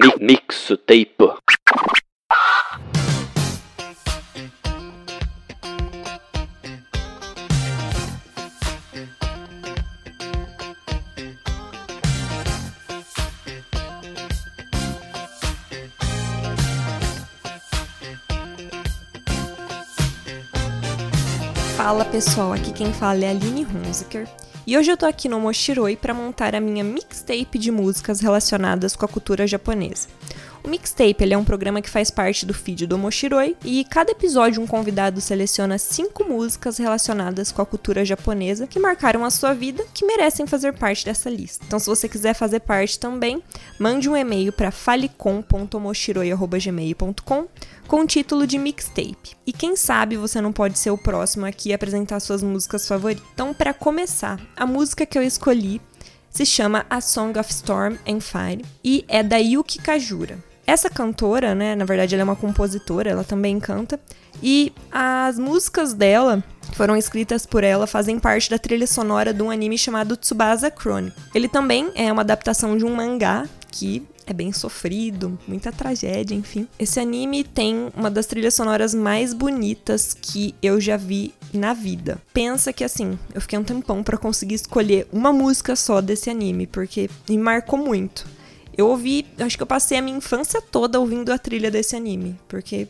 Mi mixtape. Fala quem fala é Aline Hunziker e hoje eu tô aqui no Moshiroi para montar a minha mixtape de músicas relacionadas com a cultura japonesa. O Mixtape ele é um programa que faz parte do feed do Moshiroi e cada episódio um convidado seleciona cinco músicas relacionadas com a cultura japonesa que marcaram a sua vida que merecem fazer parte dessa lista. Então, se você quiser fazer parte também, mande um e-mail para falecom.moshiroi.gmail.com com o título de mixtape. E quem sabe você não pode ser o próximo aqui a apresentar suas músicas favoritas. Então, para começar, a música que eu escolhi se chama A Song of Storm and Fire e é da Yuki Kajura. Essa cantora, né, na verdade ela é uma compositora, ela também canta, e as músicas dela foram escritas por ela, fazem parte da trilha sonora de um anime chamado Tsubasa Chronicle. Ele também é uma adaptação de um mangá que é bem sofrido, muita tragédia, enfim. Esse anime tem uma das trilhas sonoras mais bonitas que eu já vi na vida. Pensa que assim, eu fiquei um tempão para conseguir escolher uma música só desse anime, porque me marcou muito. Eu ouvi, acho que eu passei a minha infância toda ouvindo a trilha desse anime, porque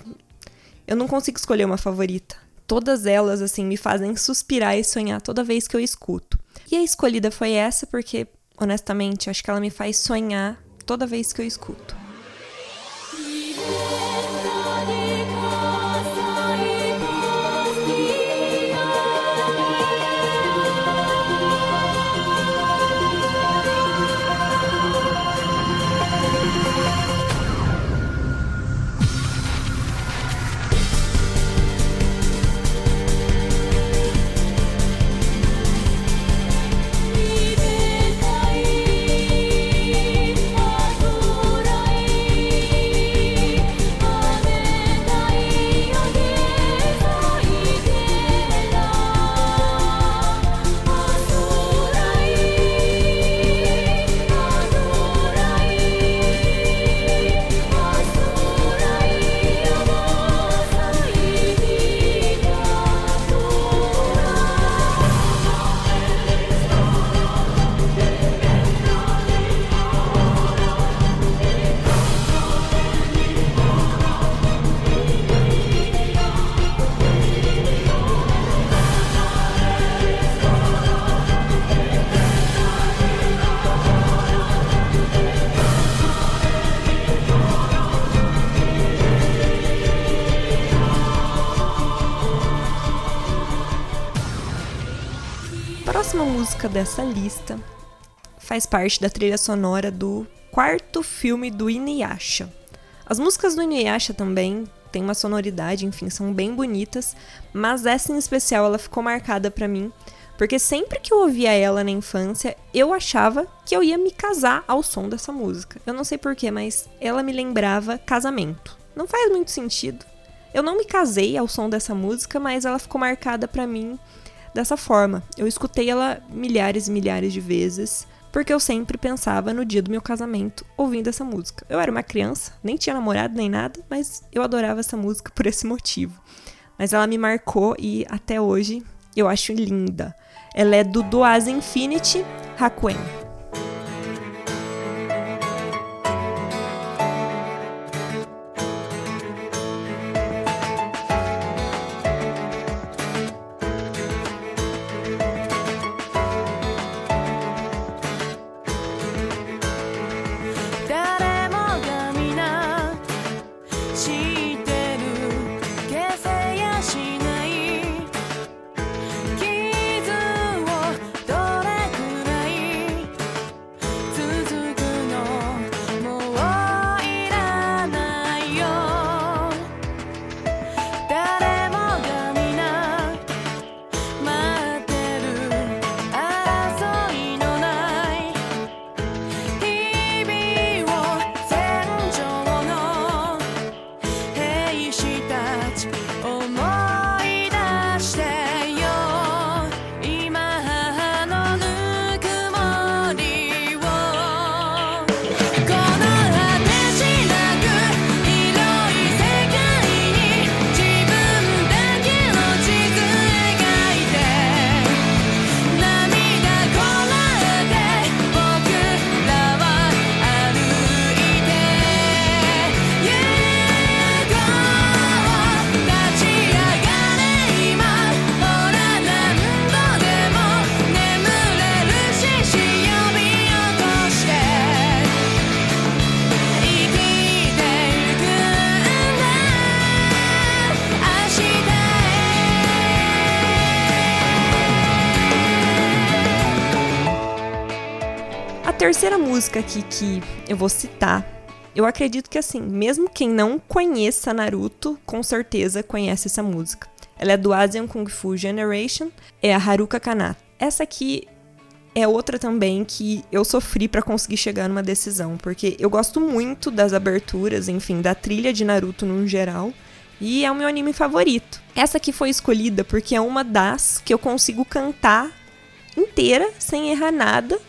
eu não consigo escolher uma favorita. Todas elas, assim, me fazem suspirar e sonhar toda vez que eu escuto. E a escolhida foi essa porque, honestamente, acho que ela me faz sonhar toda vez que eu escuto. Próxima música dessa lista faz parte da trilha sonora do quarto filme do Inuyasha. As músicas do Inuyasha também têm uma sonoridade, enfim, são bem bonitas, mas essa em especial ela ficou marcada para mim, porque sempre que eu ouvia ela na infância, eu achava que eu ia me casar ao som dessa música. Eu não sei porquê, mas ela me lembrava casamento. Não faz muito sentido. Eu não me casei ao som dessa música, mas ela ficou marcada para mim dessa forma. Eu escutei ela milhares e milhares de vezes, porque eu sempre pensava no dia do meu casamento ouvindo essa música. Eu era uma criança, nem tinha namorado nem nada, mas eu adorava essa música por esse motivo. Mas ela me marcou e até hoje eu acho linda. Ela é do Doaz Infinity Hakuen. Terceira música aqui que eu vou citar, eu acredito que assim, mesmo quem não conheça Naruto, com certeza conhece essa música. Ela é do Asian Kung Fu Generation, é a Haruka Kanata. Essa aqui é outra também que eu sofri para conseguir chegar numa decisão, porque eu gosto muito das aberturas, enfim, da trilha de Naruto no geral, e é o meu anime favorito. Essa aqui foi escolhida porque é uma das que eu consigo cantar inteira sem errar nada.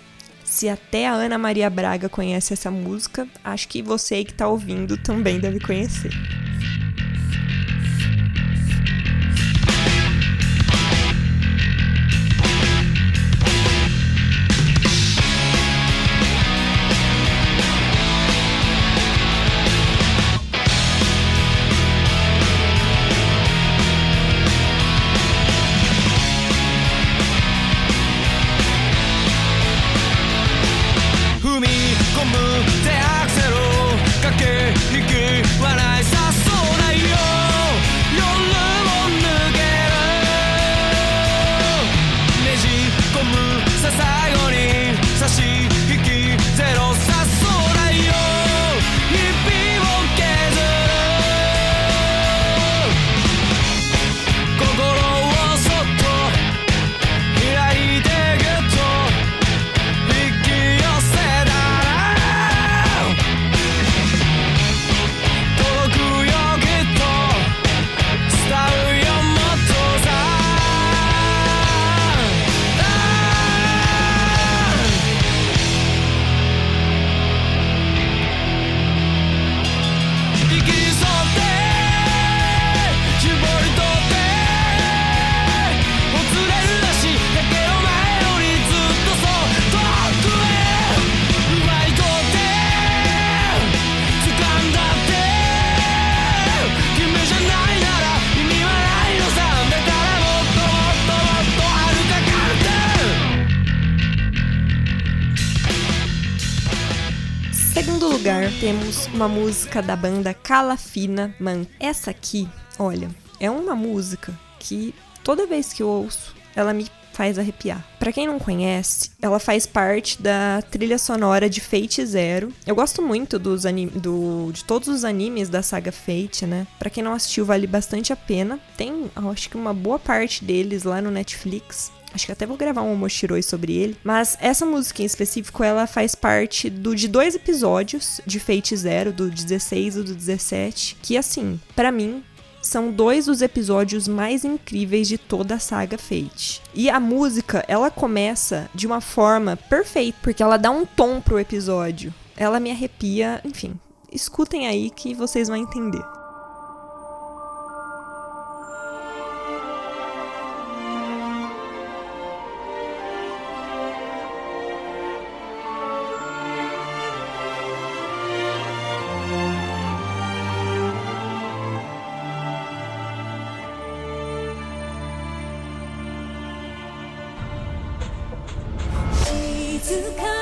Se até a Ana Maria Braga conhece essa música, acho que você aí que tá ouvindo também deve conhecer. Lugar, temos uma música da banda Calafina Man. Essa aqui, olha, é uma música que toda vez que eu ouço, ela me faz arrepiar. Para quem não conhece, ela faz parte da trilha sonora de Fate Zero. Eu gosto muito dos do, de todos os animes da saga Fate, né? Para quem não assistiu, vale bastante a pena. Tem, acho que uma boa parte deles lá no Netflix. Acho que até vou gravar um Moshiroi sobre ele. Mas essa música em específico, ela faz parte do, de dois episódios de Fate Zero, do 16 e do 17. Que, assim, para mim, são dois dos episódios mais incríveis de toda a saga Fate. E a música, ela começa de uma forma perfeita, porque ela dá um tom pro episódio. Ela me arrepia, enfim. Escutem aí que vocês vão entender. to come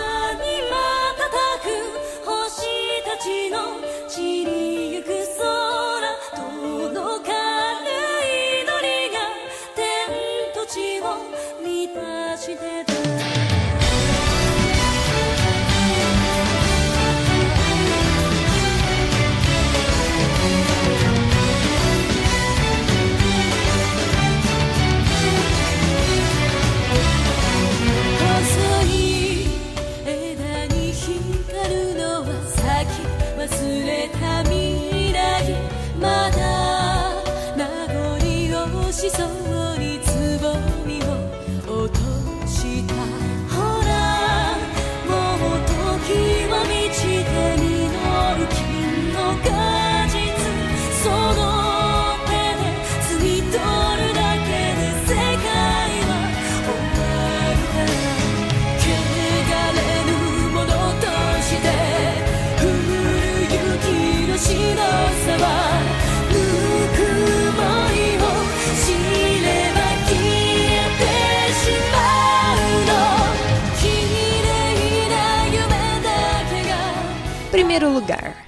Primeiro lugar,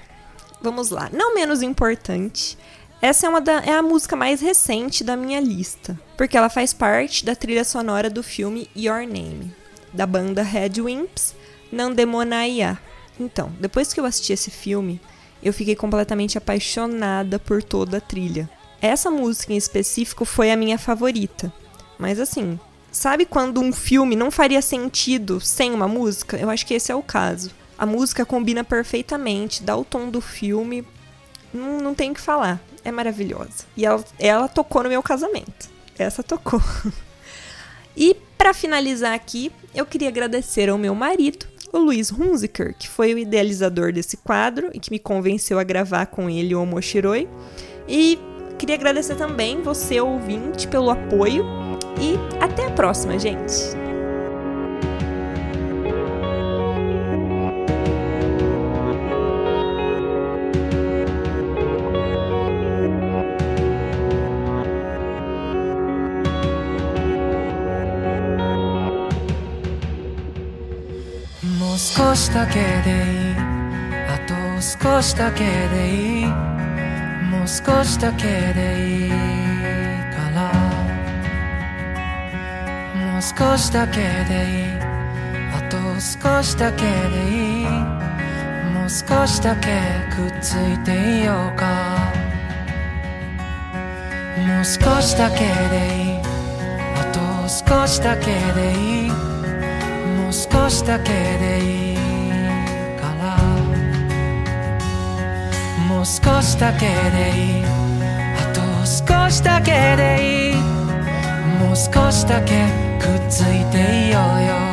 vamos lá. Não menos importante, essa é, uma da, é a música mais recente da minha lista, porque ela faz parte da trilha sonora do filme Your Name, da banda Red Wimps, Nandemonaiá. Então, depois que eu assisti esse filme, eu fiquei completamente apaixonada por toda a trilha. Essa música em específico foi a minha favorita. Mas assim, sabe quando um filme não faria sentido sem uma música? Eu acho que esse é o caso. A música combina perfeitamente, dá o tom do filme. Não, não tem o que falar. É maravilhosa. E ela, ela tocou no meu casamento. Essa tocou. e para finalizar aqui, eu queria agradecer ao meu marido, o Luiz Hunziker, que foi o idealizador desse quadro e que me convenceu a gravar com ele o Omoshiroi. E queria agradecer também você, ouvinte, pelo apoio. E até a próxima, gente! しだけでいい。あと少しだけでいい。もう少しだけでいいから。もう少しだけでいい。あと少しだけでいい。もう少しだけくっついていようか。もう少しだけでいい。あと少しだけでいい。もう少しだけでいい。もう少しだけでいい。あと少しだけでいい。もう少しだけくっついていようよ。